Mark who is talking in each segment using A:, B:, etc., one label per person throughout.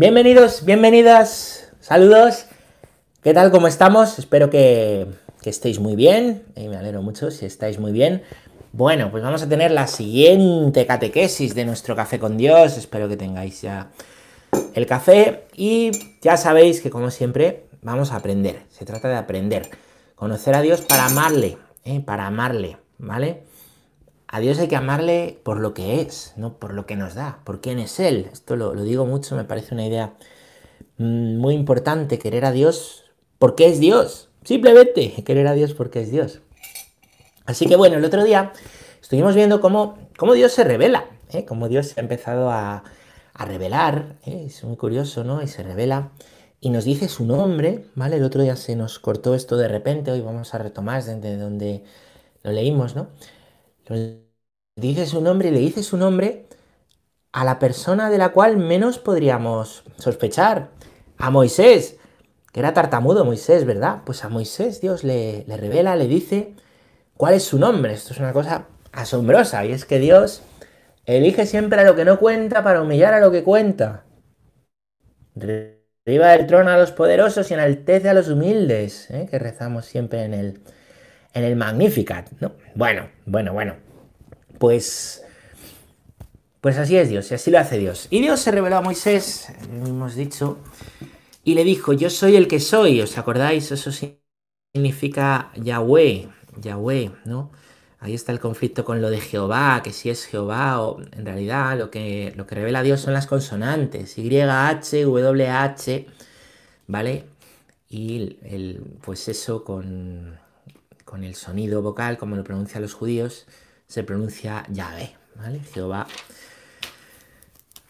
A: Bienvenidos, bienvenidas, saludos. ¿Qué tal? ¿Cómo estamos? Espero que, estéis muy bien. Y me alegro mucho si estáis muy bien. Bueno, pues vamos a tener la siguiente catequesis de nuestro café con Dios. Espero que tengáis ya el café. Y ya sabéis que, como siempre, vamos a aprender. Se trata de aprender. Conocer a Dios para amarle. ¿eh? Para amarle, ¿vale? A Dios hay que amarle por lo que es, no por lo que nos da, por quién es Él. Esto lo, digo mucho, me parece una idea mm, muy importante, querer a Dios porque es Dios. Simplemente querer a Dios porque es Dios. Así que bueno, el otro día estuvimos viendo cómo, cómo Dios se revela, ¿eh? cómo Dios ha empezado a, revelar, ¿eh? es muy curioso, ¿no? Y se revela y nos dice su nombre, ¿vale? El otro día se nos cortó esto de repente, hoy vamos a retomar desde donde lo leímos, ¿no? Dice su nombre y le dice su nombre a la persona de la cual menos podríamos sospechar, a Moisés, que era tartamudo Moisés, ¿verdad? Pues a Moisés Dios le, le revela, le dice cuál es su nombre. Esto es una cosa asombrosa y es que Dios elige siempre a lo que no cuenta para humillar a lo que cuenta. Arriba del trono a los poderosos y enaltece a los humildes, ¿eh? que rezamos siempre en el, en el Magnificat, ¿no? Bueno, bueno, bueno. Pues, pues así es Dios, y así lo hace Dios. Y Dios se reveló a Moisés, hemos dicho, y le dijo, yo soy el que soy, ¿os acordáis? Eso significa Yahweh, Yahweh, ¿no? Ahí está el conflicto con lo de Jehová, que si es Jehová o en realidad lo que, lo que revela Dios son las consonantes, Y, H, W, H, ¿vale? Y el, pues eso con, con el sonido vocal, como lo pronuncian los judíos, se pronuncia Yahvé, ¿vale? Jehová.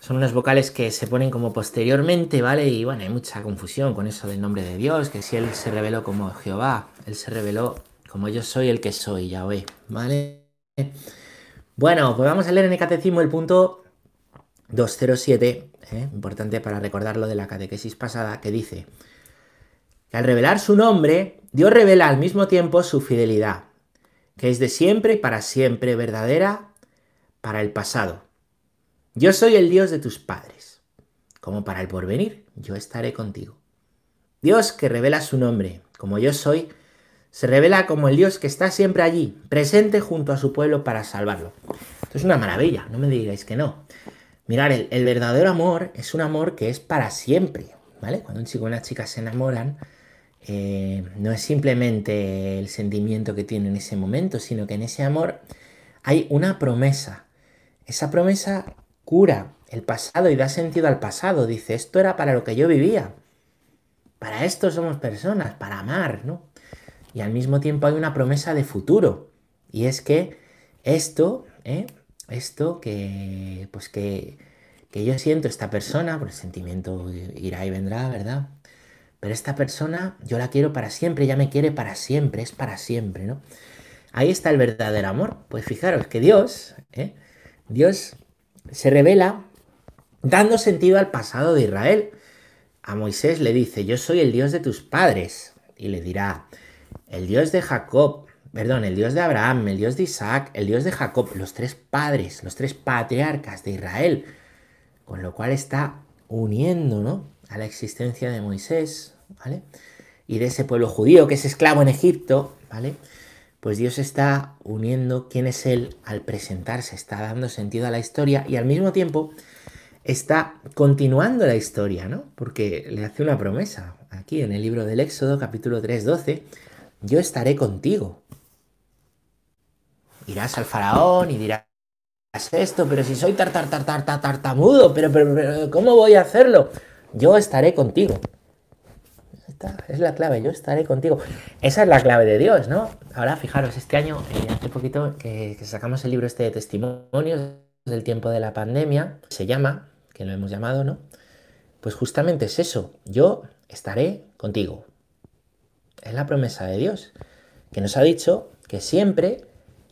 A: Son unas vocales que se ponen como posteriormente, ¿vale? Y bueno, hay mucha confusión con eso del nombre de Dios, que si Él se reveló como Jehová, Él se reveló como yo soy el que soy, Yahvé, ¿vale? Bueno, pues vamos a leer en el catecismo el punto 207, ¿eh? importante para recordar lo de la catequesis pasada, que dice que al revelar su nombre, Dios revela al mismo tiempo su fidelidad, que es de siempre y para siempre verdadera para el pasado. Yo soy el Dios de tus padres, como para el porvenir, yo estaré contigo. Dios que revela su nombre, como yo soy, se revela como el Dios que está siempre allí, presente junto a su pueblo para salvarlo. Esto es una maravilla, no me digáis que no. Mirar, el, el verdadero amor es un amor que es para siempre, ¿vale? Cuando un chico y una chica se enamoran, eh, no es simplemente el sentimiento que tiene en ese momento, sino que en ese amor hay una promesa. Esa promesa cura el pasado y da sentido al pasado. Dice, esto era para lo que yo vivía. Para esto somos personas, para amar, ¿no? Y al mismo tiempo hay una promesa de futuro. Y es que esto, ¿eh? esto que, pues que, que yo siento esta persona, por el sentimiento irá y vendrá, ¿verdad? Pero esta persona yo la quiero para siempre, ella me quiere para siempre, es para siempre, ¿no? Ahí está el verdadero amor. Pues fijaros que Dios, ¿eh? Dios se revela dando sentido al pasado de Israel. A Moisés le dice, yo soy el Dios de tus padres. Y le dirá, el Dios de Jacob, perdón, el Dios de Abraham, el Dios de Isaac, el Dios de Jacob, los tres padres, los tres patriarcas de Israel. Con lo cual está uniendo, ¿no? A la existencia de Moisés, ¿vale? Y de ese pueblo judío que es esclavo en Egipto, ¿vale? Pues Dios está uniendo quién es Él al presentarse, está dando sentido a la historia y al mismo tiempo está continuando la historia, ¿no? Porque le hace una promesa. Aquí en el libro del Éxodo, capítulo 3, 12, yo estaré contigo. Irás al faraón y dirás esto, pero si soy tartar, tartar, tartamudo, pero, pero, pero, ¿cómo voy a hacerlo? Yo estaré contigo. Esta es la clave, yo estaré contigo. Esa es la clave de Dios, ¿no? Ahora, fijaros, este año, eh, hace poquito que, sacamos el libro este de testimonios del tiempo de la pandemia, se llama, que lo hemos llamado, ¿no? Pues justamente es eso, yo estaré contigo. Es la promesa de Dios, que nos ha dicho que siempre,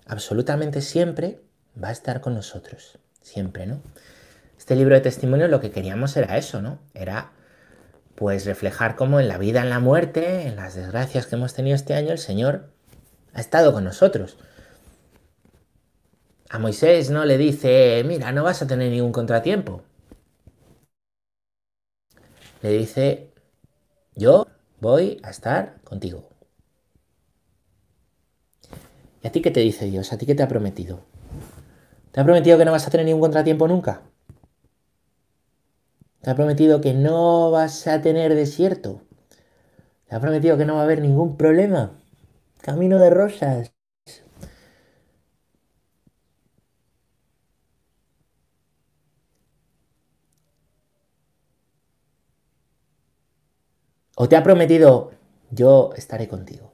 A: absolutamente siempre, va a estar con nosotros. Siempre, ¿no? Este libro de testimonios lo que queríamos era eso, ¿no? Era pues reflejar cómo en la vida, en la muerte, en las desgracias que hemos tenido este año, el Señor ha estado con nosotros. A Moisés no le dice, mira, no vas a tener ningún contratiempo. le dice, yo voy a estar contigo. ¿Y a ti qué te dice Dios? ¿A ti qué te ha prometido? ¿Te ha prometido que no vas a tener ningún contratiempo nunca? ¿Te ha prometido que no vas a tener desierto? ¿Te ha prometido que no va a haber ningún problema? Camino de rosas. ¿O te ha prometido, yo estaré contigo?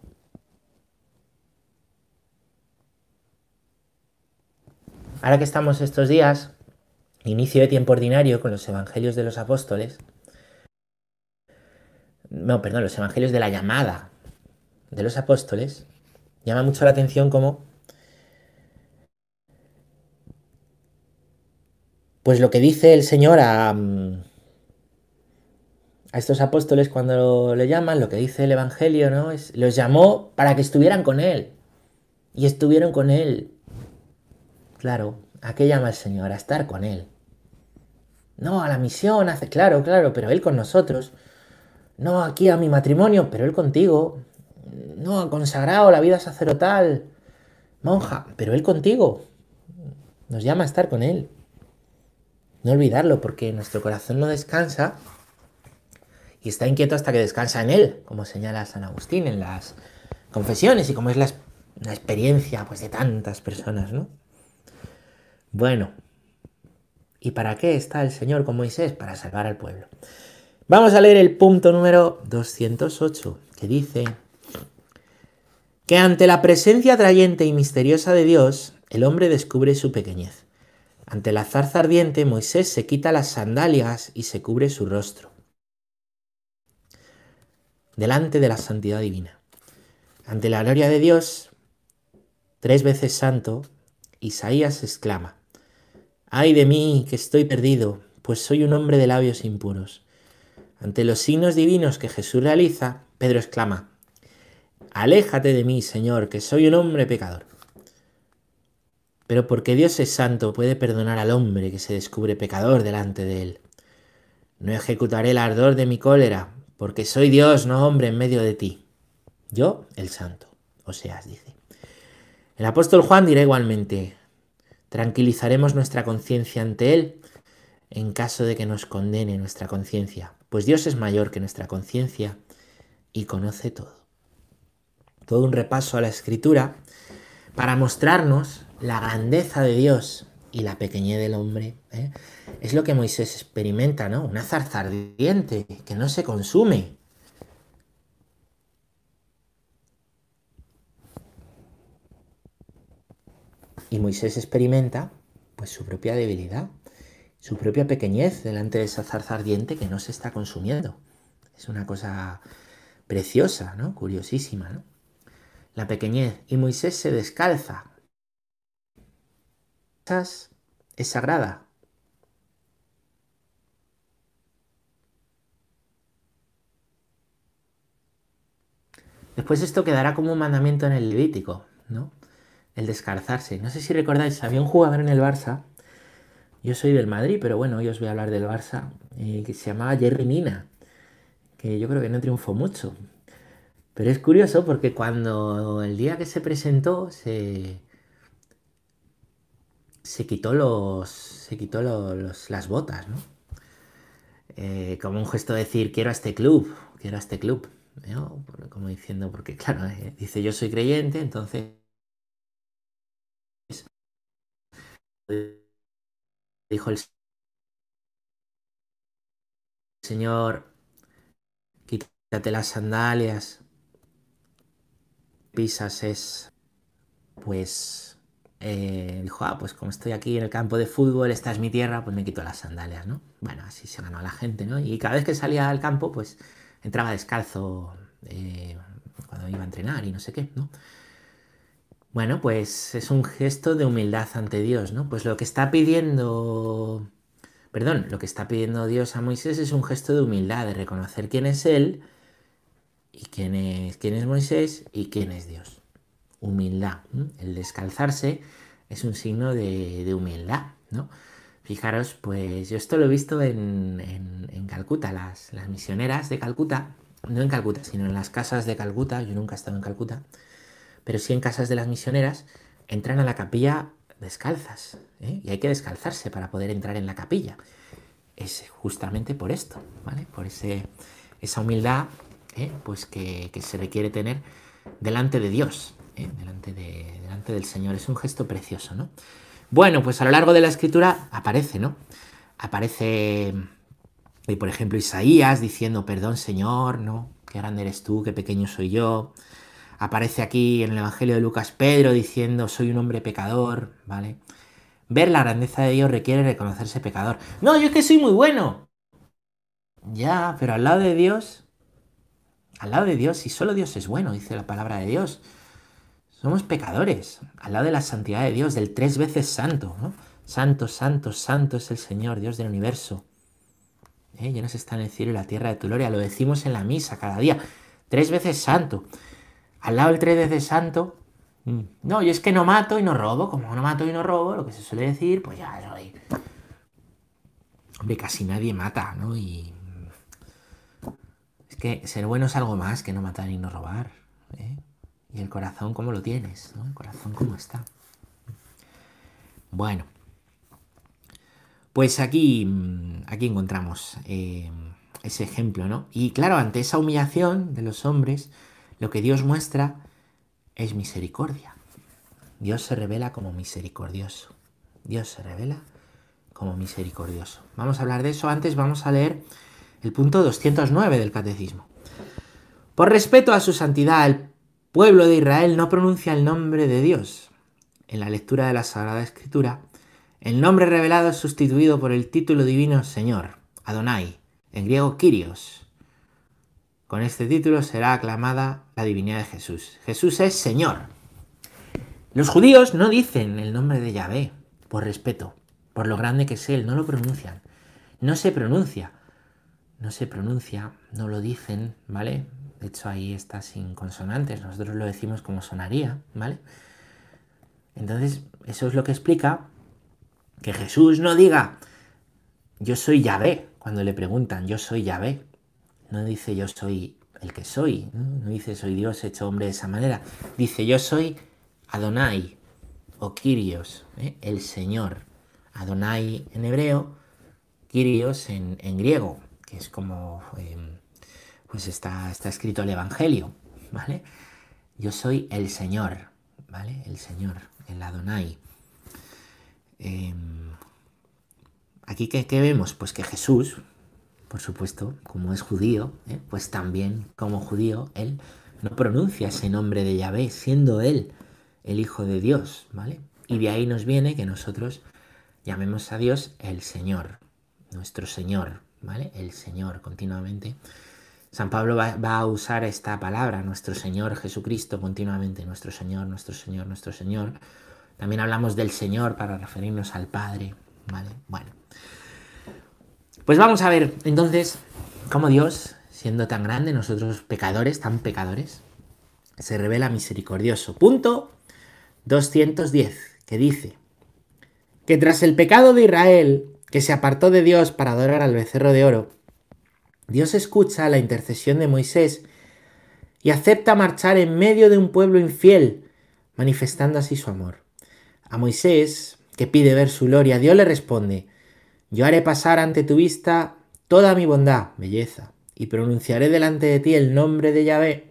A: Ahora que estamos estos días, inicio de tiempo ordinario con los evangelios de los apóstoles, no, perdón, los evangelios de la llamada de los apóstoles, llama mucho la atención como, pues lo que dice el Señor a, a estos apóstoles cuando le llaman, lo que dice el Evangelio, ¿no? Es, los llamó para que estuvieran con Él. Y estuvieron con Él. Claro, ¿a qué llama el Señor? A estar con Él. No, a la misión, hace, claro, claro, pero Él con nosotros. No, aquí a mi matrimonio, pero Él contigo. No, consagrado, la vida sacerdotal. Monja, pero Él contigo. Nos llama a estar con Él. No olvidarlo, porque nuestro corazón no descansa y está inquieto hasta que descansa en él, como señala San Agustín en las confesiones y como es la, experiencia pues, de tantas personas, ¿no? Bueno, ¿y para qué está el Señor con Moisés? Para salvar al pueblo. Vamos a leer el punto número 208, que dice que ante la presencia atrayente y misteriosa de Dios, el hombre descubre su pequeñez. Ante la zarza ardiente, Moisés se quita las sandalias y se cubre su rostro delante de la santidad divina. Ante la gloria de Dios, tres veces santo, Isaías exclama, ay de mí que estoy perdido, pues soy un hombre de labios impuros. Ante los signos divinos que Jesús realiza, Pedro exclama, aléjate de mí, Señor, que soy un hombre pecador. Pero porque Dios es santo, puede perdonar al hombre que se descubre pecador delante de él. No ejecutaré el ardor de mi cólera, porque soy Dios, no hombre, en medio de ti. Yo, el santo. O sea, dice. El apóstol Juan dirá igualmente, tranquilizaremos nuestra conciencia ante Él en caso de que nos condene nuestra conciencia, pues Dios es mayor que nuestra conciencia y conoce todo. Todo un repaso a la escritura para mostrarnos la grandeza de Dios y la pequeñez del hombre. ¿eh? Es lo que Moisés experimenta, ¿no? Una zarza ardiente que no se consume. Y Moisés experimenta pues su propia debilidad, su propia pequeñez delante de esa zarza ardiente que no se está consumiendo. Es una cosa preciosa, ¿no? Curiosísima, ¿no? La pequeñez. Y Moisés se descalza es sagrada. Después esto quedará como un mandamiento en el Levítico, ¿no? El descalzarse. No sé si recordáis, había un jugador en el Barça, yo soy del Madrid, pero bueno, hoy os voy a hablar del Barça, eh, que se llamaba Jerry Mina, que yo creo que no triunfó mucho. Pero es curioso porque cuando el día que se presentó se, se quitó los. se quitó los, las botas, ¿no? Eh, como un gesto de decir, quiero a este club, quiero a este club. Como diciendo, porque claro, eh, dice yo soy creyente, entonces. Dijo el Señor, quítate las sandalias, pisas es, pues, eh, dijo, ah, pues como estoy aquí en el campo de fútbol, esta es mi tierra, pues me quito las sandalias, ¿no? Bueno, así se ganó a la gente, ¿no? Y cada vez que salía al campo, pues entraba descalzo eh, cuando iba a entrenar y no sé qué, ¿no? Bueno, pues es un gesto de humildad ante Dios, ¿no? Pues lo que está pidiendo, perdón, lo que está pidiendo Dios a Moisés es un gesto de humildad, de reconocer quién es Él y quién es, quién es Moisés y quién es Dios humildad. El descalzarse es un signo de, humildad, ¿no? Fijaros, pues yo esto lo he visto en, Calcuta, las, las misioneras de Calcuta, no en Calcuta, sino en las casas de Calcuta, yo nunca he estado en Calcuta, pero sí en casas de las misioneras, entran a la capilla descalzas. ¿eh? Y hay que descalzarse para poder entrar en la capilla. Es justamente por esto, ¿vale? Por ese, esa humildad ¿eh? pues que, se requiere tener delante de Dios, ¿eh? delante, de, delante del Señor. Es un gesto precioso, ¿no? Bueno, pues a lo largo de la escritura aparece, ¿no? Aparece, por ejemplo, Isaías diciendo, perdón Señor, ¿no? Qué grande eres tú, qué pequeño soy yo. Aparece aquí en el Evangelio de Lucas Pedro diciendo, soy un hombre pecador, ¿vale? Ver la grandeza de Dios requiere reconocerse pecador. No, yo es que soy muy bueno. Ya, pero al lado de Dios, al lado de Dios, y solo Dios es bueno, dice la palabra de Dios. Somos pecadores, al lado de la santidad de Dios, del tres veces santo, ¿no? Santo, santo, santo es el Señor, Dios del universo. ¿Eh? Llenos está en el cielo y la tierra de tu gloria. Lo decimos en la misa cada día. Tres veces santo. Al lado del tres veces santo. Mm, no, yo es que no mato y no robo. Como no mato y no robo, lo que se suele decir, pues ya soy. Hombre, casi nadie mata, ¿no? Y. Es que ser bueno es algo más que no matar y no robar. ¿eh? Y el corazón, ¿cómo lo tienes? ¿no? El corazón, ¿cómo está? Bueno. Pues aquí, mm, aquí encontramos eh, ese ejemplo, ¿no? Y claro, ante esa humillación de los hombres, lo que Dios muestra es misericordia. Dios se revela como misericordioso. Dios se revela como misericordioso. Vamos a hablar de eso. Antes vamos a leer el punto 209 del Catecismo. Por respeto a su santidad, el pueblo de Israel no pronuncia el nombre de Dios. En la lectura de la Sagrada Escritura, el nombre revelado es sustituido por el título divino Señor, Adonai, en griego Kyrios. Con este título será aclamada la divinidad de Jesús. Jesús es Señor. Los judíos no dicen el nombre de Yahvé, por respeto, por lo grande que es Él, no lo pronuncian. No se pronuncia. No se pronuncia, no lo dicen, ¿vale? De hecho ahí está sin consonantes, nosotros lo decimos como sonaría, ¿vale? Entonces, eso es lo que explica que Jesús no diga, yo soy Yahvé, cuando le preguntan, yo soy Yahvé. No dice yo soy el que soy, no, dice soy Dios hecho hombre de esa manera. Dice yo soy Adonai o Kyrios, ¿eh? el Señor. Adonai en hebreo, Kyrios en, griego, que es como em, pues está, está escrito el Evangelio, ¿vale? Yo soy el Señor, ¿vale? El Señor, el Adonai. Em, aquí, ¿qué, vemos? Pues que Jesús, por supuesto, como es judío, ¿eh? pues también como judío, él no pronuncia ese nombre de Yahvé, siendo él el Hijo de Dios, ¿vale? Y de ahí nos viene que nosotros llamemos a Dios el Señor, nuestro Señor, ¿vale? El Señor continuamente. San Pablo va, va, a usar esta palabra, nuestro Señor Jesucristo, continuamente, nuestro Señor, nuestro Señor, nuestro Señor, también hablamos del Señor para referirnos al Padre. ¿Vale? Bueno. Pues vamos a ver entonces cómo Dios, siendo tan grande, nosotros pecadores, tan pecadores, se revela misericordioso. Punto 210, que dice que tras el pecado de Israel, que se apartó de Dios para adorar al becerro de oro, Dios escucha la intercesión de Moisés y acepta marchar en medio de un pueblo infiel, manifestando así su amor. A Moisés, que pide ver su gloria, Dios le responde, yo haré pasar ante tu vista toda mi bondad, belleza, y pronunciaré delante de ti el nombre de Yahvé.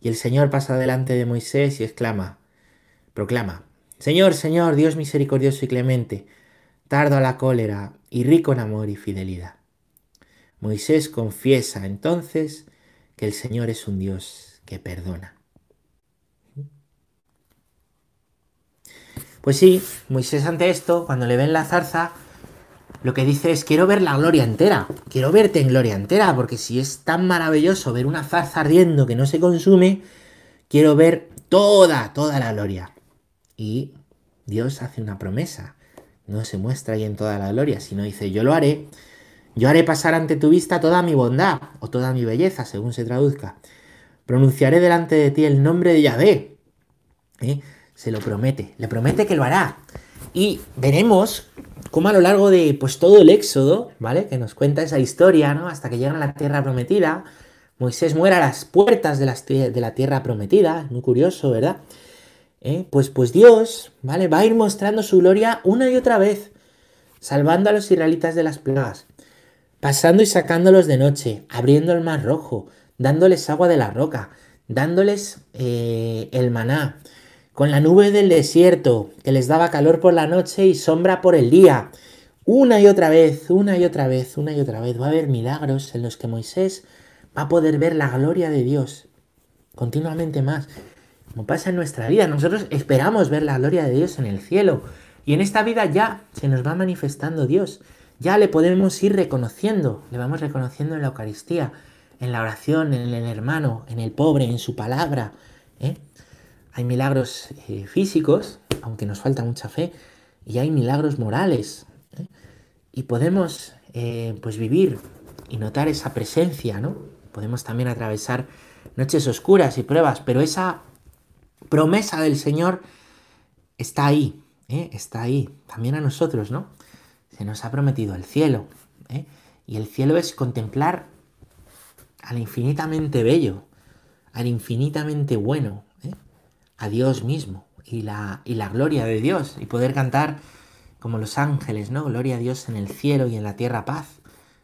A: Y el Señor pasa delante de Moisés y exclama, proclama, Señor, Señor, Dios misericordioso y clemente, tardo a la cólera y rico en amor y fidelidad. Moisés confiesa entonces que el Señor es un Dios que perdona. Pues sí, Moisés ante esto, cuando le ven la zarza, lo que dice es, quiero ver la gloria entera, quiero verte en gloria entera, porque si es tan maravilloso ver una zarza ardiendo que no se consume, quiero ver toda, toda la gloria. Y Dios hace una promesa, no se muestra ahí en toda la gloria, sino dice, yo lo haré, yo haré pasar ante tu vista toda mi bondad, o toda mi belleza, según se traduzca. Pronunciaré delante de ti el nombre de Yahvé. ¿eh? se lo promete, le promete que lo hará. Y veremos cómo a lo largo de pues todo el éxodo, ¿vale? Que nos cuenta esa historia, ¿no? Hasta que llegan a la tierra prometida, Moisés muere a las puertas de la, tierra prometida, muy curioso, ¿verdad? ¿Eh? Pues, pues Dios, ¿vale? Va a ir mostrando su gloria una y otra vez, salvando a los israelitas de las plagas, pasando y sacándolos de noche, abriendo el mar rojo, dándoles agua de la roca, dándoles eh, el maná, con la nube del desierto, que les daba calor por la noche y sombra por el día. Una y otra vez, una y otra vez, una y otra vez. Va a haber milagros en los que Moisés va a poder ver la gloria de Dios continuamente más. Como pasa en nuestra vida, nosotros esperamos ver la gloria de Dios en el cielo. Y en esta vida ya se nos va manifestando Dios. Ya le podemos ir reconociendo, le vamos reconociendo en la Eucaristía, en la oración, en el hermano, en el pobre, en su palabra. ¿eh? Hay milagros eh, físicos, aunque nos falta mucha fe, y hay milagros morales. ¿eh? Y podemos eh, pues vivir y notar esa presencia, ¿no? Podemos también atravesar noches oscuras y pruebas, pero esa promesa del Señor está ahí, está ahí, también a nosotros, ¿no? Se nos ha prometido el cielo, y el cielo es contemplar al infinitamente bello, al infinitamente bueno, a Dios mismo y la, y la gloria de Dios y poder cantar como los ángeles, ¿no? Gloria a Dios en el cielo y en la tierra paz,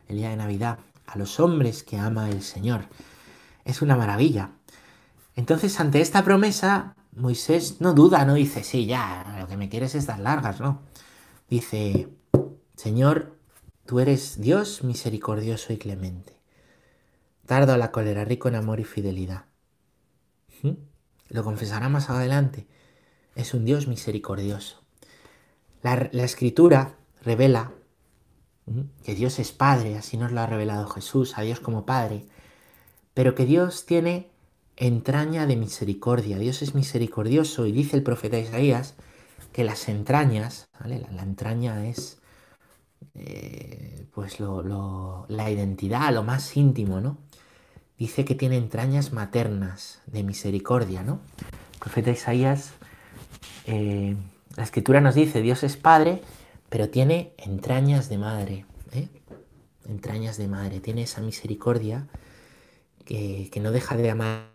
A: el día de Navidad, a los hombres que ama el Señor. Es una maravilla. Entonces, ante esta promesa, Moisés no duda, no dice, sí, ya, lo que me quieres es dar largas, ¿no? Dice, Señor, tú eres Dios misericordioso y clemente. Tardo a la cólera, rico en amor y fidelidad. ¿Mm? Lo confesará más adelante, es un Dios misericordioso. La, escritura revela que Dios es Padre, así nos lo ha revelado Jesús, a Dios como Padre, pero que Dios tiene entraña de misericordia, Dios es misericordioso y dice el profeta Isaías que las entrañas, la, entraña es eh, pues la identidad, lo más íntimo, ¿no? Dice que tiene entrañas maternas de misericordia, ¿no? El profeta Isaías, eh, la escritura nos dice, Dios es padre, pero tiene entrañas de madre, ¿eh? entrañas de madre, tiene esa misericordia que, no deja de amar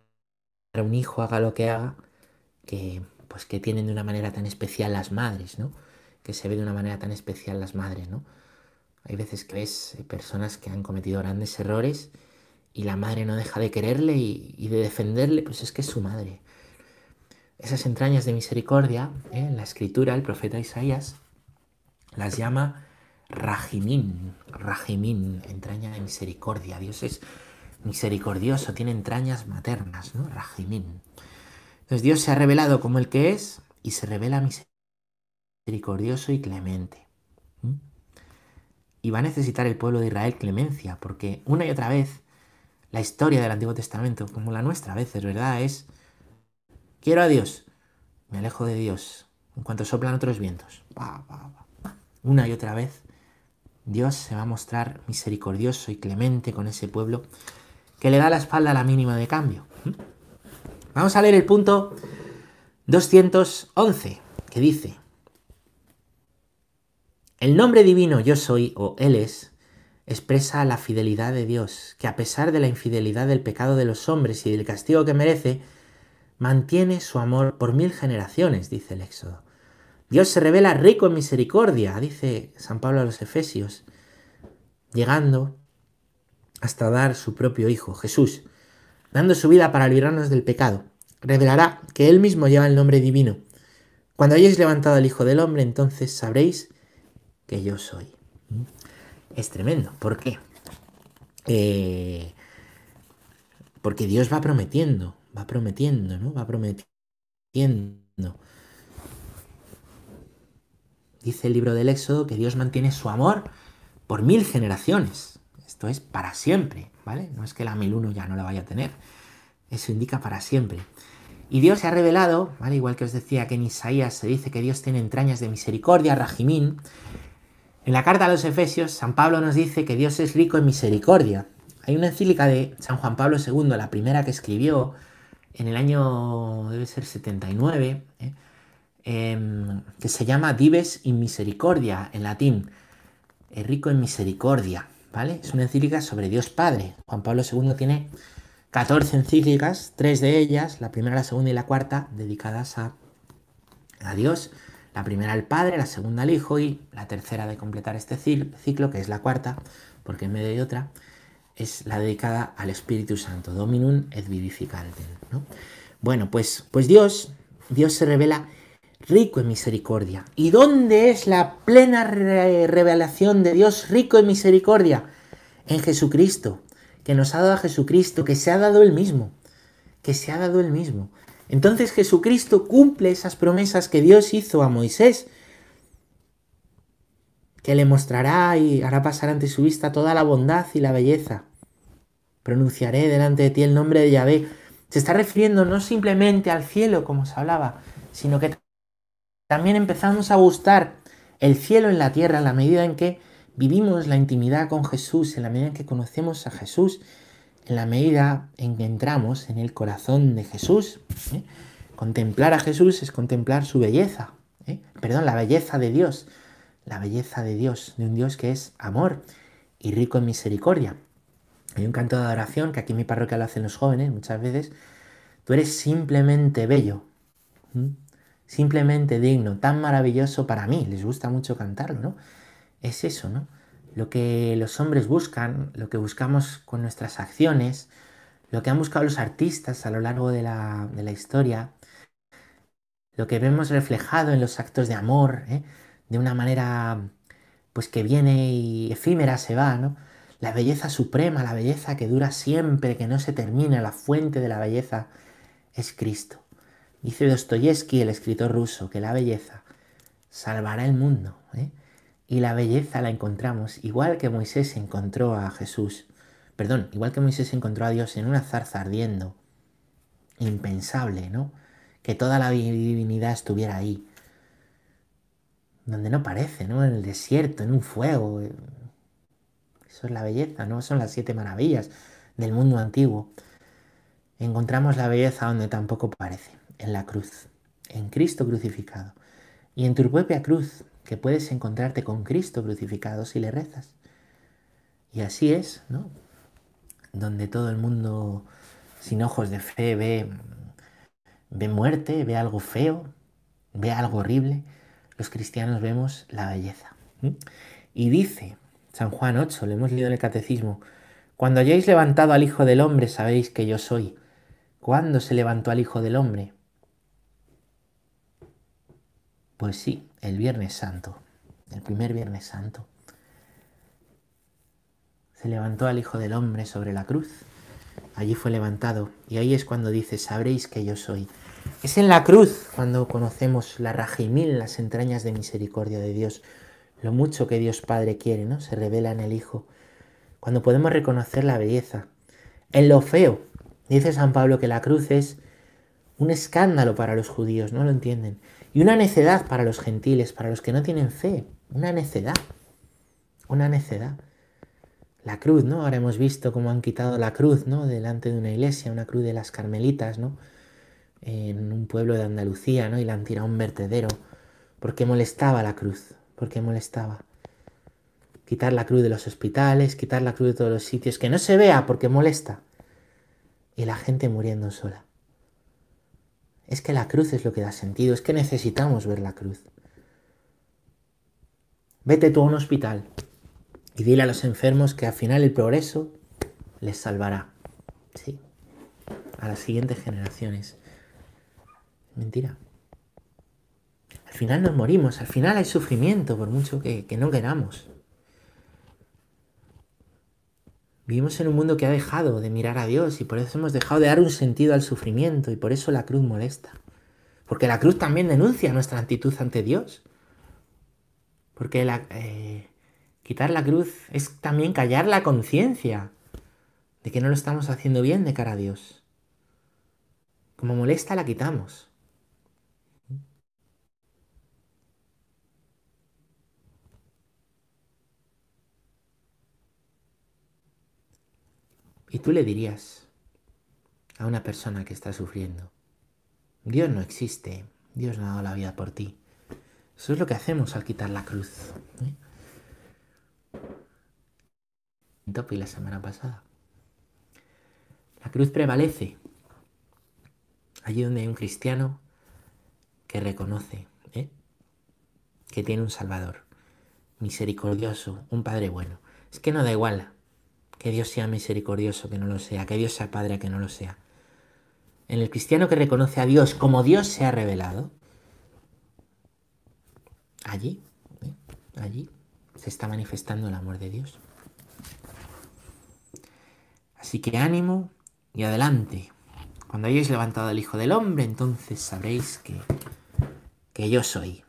A: a un hijo, haga lo que haga, que pues que tienen de una manera tan especial las madres, ¿no? Que se ve de una manera tan especial las madres, ¿no? Hay veces que ves personas que han cometido grandes errores y la madre no deja de quererle y, de defenderle, pues es que es su madre. Esas entrañas de misericordia, ¿eh? en la escritura, el profeta Isaías las llama Rajimín, Rajimín, entraña de misericordia. Dios es misericordioso, tiene entrañas maternas, ¿no? Rajimín. Entonces Dios se ha revelado como el que es y se revela misericordioso y clemente. Y va a necesitar el pueblo de Israel clemencia, porque una y otra vez la historia del Antiguo Testamento, como la nuestra a veces, ¿verdad? Es, quiero a Dios, me alejo de Dios, en cuanto soplan otros vientos. Una y otra vez, Dios se va a mostrar misericordioso y clemente con ese pueblo que le da la espalda a la mínima de cambio. Vamos a leer el punto 211, que dice, el nombre divino yo soy o Él es, expresa la fidelidad de Dios, que a pesar de la infidelidad del pecado de los hombres y del castigo que merece, mantiene su amor por mil generaciones, dice el Éxodo. Dios se revela rico en misericordia, dice San Pablo a los Efesios, llegando hasta dar su propio Hijo, Jesús, dando su vida para librarnos del pecado. Revelará que Él mismo lleva el nombre divino. Cuando hayáis levantado al Hijo del Hombre, entonces sabréis que yo soy es tremendo. ¿Por qué? Eh, porque Dios va prometiendo, va prometiendo, ¿no? Va prometiendo. Dice el libro del Éxodo que Dios mantiene su amor por mil generaciones. Esto es para siempre, ¿vale? No es que la mil uno ya no la vaya a tener. Eso indica para siempre. Y Dios se ha revelado, ¿vale? Igual que os decía que en Isaías se dice que Dios tiene entrañas de misericordia, Rajimín, en la carta a los Efesios, San Pablo nos dice que Dios es rico en misericordia. Hay una encíclica de San Juan Pablo II, la primera que escribió en el año, debe ser 79, ¿eh? em, que se llama Dives in Misericordia en latín, es rico en misericordia, ¿vale? Es una encíclica sobre Dios Padre. Juan Pablo II tiene 14 encíclicas, tres de ellas, la primera, la segunda y la cuarta, dedicadas a, a Dios. La primera al Padre, la segunda al Hijo y la tercera de completar este ciclo, que es la cuarta, porque en medio de otra, es la dedicada al Espíritu Santo, Dominum et Vivificantem. ¿no? Bueno, pues, pues Dios, Dios se revela rico en misericordia. ¿Y dónde es la plena revelación de Dios rico en misericordia? En Jesucristo, que nos ha dado a Jesucristo, que se ha dado él mismo, que se ha dado él mismo. Entonces Jesucristo cumple esas promesas que Dios hizo a Moisés, que le mostrará y hará pasar ante su vista toda la bondad y la belleza. Pronunciaré delante de ti el nombre de Yahvé. Se está refiriendo no simplemente al cielo, como se hablaba, sino que también empezamos a gustar el cielo en la tierra en la medida en que vivimos la intimidad con Jesús, en la medida en que conocemos a Jesús en la medida en que entramos en el corazón de Jesús. ¿eh? Contemplar a Jesús es contemplar su belleza, ¿eh? perdón, la belleza de Dios, la belleza de Dios, de un Dios que es amor y rico en misericordia. Hay un canto de adoración que aquí en mi parroquia lo hacen los jóvenes muchas veces. Tú eres simplemente bello, simplemente digno, tan maravilloso para mí. Les gusta mucho cantarlo, ¿no? Es eso, ¿no? Lo que los hombres buscan, lo que buscamos con nuestras acciones, lo que han buscado los artistas a lo largo de la, historia, lo que vemos reflejado en los actos de amor, ¿eh? de una manera pues que viene y efímera se va, ¿no? La belleza suprema, la belleza que dura siempre, que no se termina, la fuente de la belleza es Cristo. Dice Dostoyevsky, el escritor ruso, que la belleza salvará el mundo. ¿eh? Y la belleza la encontramos igual que Moisés encontró a Jesús. Perdón, igual que Moisés encontró a Dios en una zarza ardiendo. Impensable, ¿no? Que toda la divinidad estuviera ahí. Donde no parece, ¿no? En el desierto, en un fuego. Eso es la belleza, ¿no? Son las siete maravillas del mundo antiguo. Encontramos la belleza donde tampoco parece, en la cruz, en Cristo crucificado. Y en tu propia cruz, que puedes encontrarte con Cristo crucificado si le rezas. Y así es, ¿no? Donde todo el mundo sin ojos de fe ve, ve muerte, ve algo feo, ve algo horrible, los cristianos vemos la belleza. Y dice San Juan 8, lo hemos leído en el Catecismo, cuando hayáis levantado al Hijo del Hombre sabéis que yo soy. ¿Cuándo se levantó al Hijo del Hombre? Pues sí, el Viernes Santo, el primer Viernes Santo. Se levantó al Hijo del Hombre sobre la cruz. Allí fue levantado. Y ahí es cuando dice, sabréis que yo soy. Es en la cruz cuando conocemos la rajimil, las entrañas de misericordia de Dios. Lo mucho que Dios Padre quiere, ¿no? Se revela en el Hijo. Cuando podemos reconocer la belleza. En lo feo. Dice San Pablo que la cruz es un escándalo para los judíos, no lo entienden. Y una necedad para los gentiles, para los que no tienen fe. Una necedad. Una necedad. La cruz, ¿no? Ahora hemos visto cómo han quitado la cruz, ¿no? Delante de una iglesia, una cruz de las carmelitas, ¿no? En un pueblo de Andalucía, ¿no? Y la han tirado a un vertedero. Porque molestaba la cruz. Porque molestaba. Quitar la cruz de los hospitales, quitar la cruz de todos los sitios. Que no se vea porque molesta. Y la gente muriendo sola. Es que la cruz es lo que da sentido, es que necesitamos ver la cruz. Vete tú a un hospital y dile a los enfermos que al final el progreso les salvará. Sí, a las siguientes generaciones. Mentira. Al final nos morimos, al final hay sufrimiento, por mucho que, que no queramos. Vivimos en un mundo que ha dejado de mirar a Dios y por eso hemos dejado de dar un sentido al sufrimiento y por eso la cruz molesta. Porque la cruz también denuncia nuestra actitud ante Dios. Porque eh, quitar la cruz es también callar la conciencia de que no lo estamos haciendo bien de cara a Dios. Como molesta, la quitamos. Y tú le dirías a una persona que está sufriendo, Dios no existe, Dios no ha dado la vida por ti. Eso es lo que hacemos al quitar la cruz. ¿eh? y la semana pasada. La cruz prevalece. Allí donde hay un cristiano que reconoce ¿eh? que tiene un Salvador, misericordioso, un Padre bueno. Es que no da igual que Dios sea misericordioso, que no lo sea, que Dios sea Padre, que no lo sea. En el cristiano que reconoce a Dios como Dios se ha revelado, allí, ¿eh? allí se está manifestando el amor de Dios. Así que ánimo y adelante. Cuando hayáis levantado al Hijo del Hombre, entonces sabréis que, que yo soy.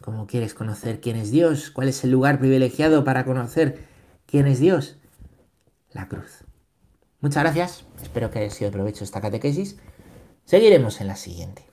A: ¿Cómo quieres conocer quién es Dios? ¿Cuál es el lugar privilegiado para conocer quién es Dios? La cruz. Muchas gracias. Espero que haya sido de provecho esta catequesis. Seguiremos en la siguiente.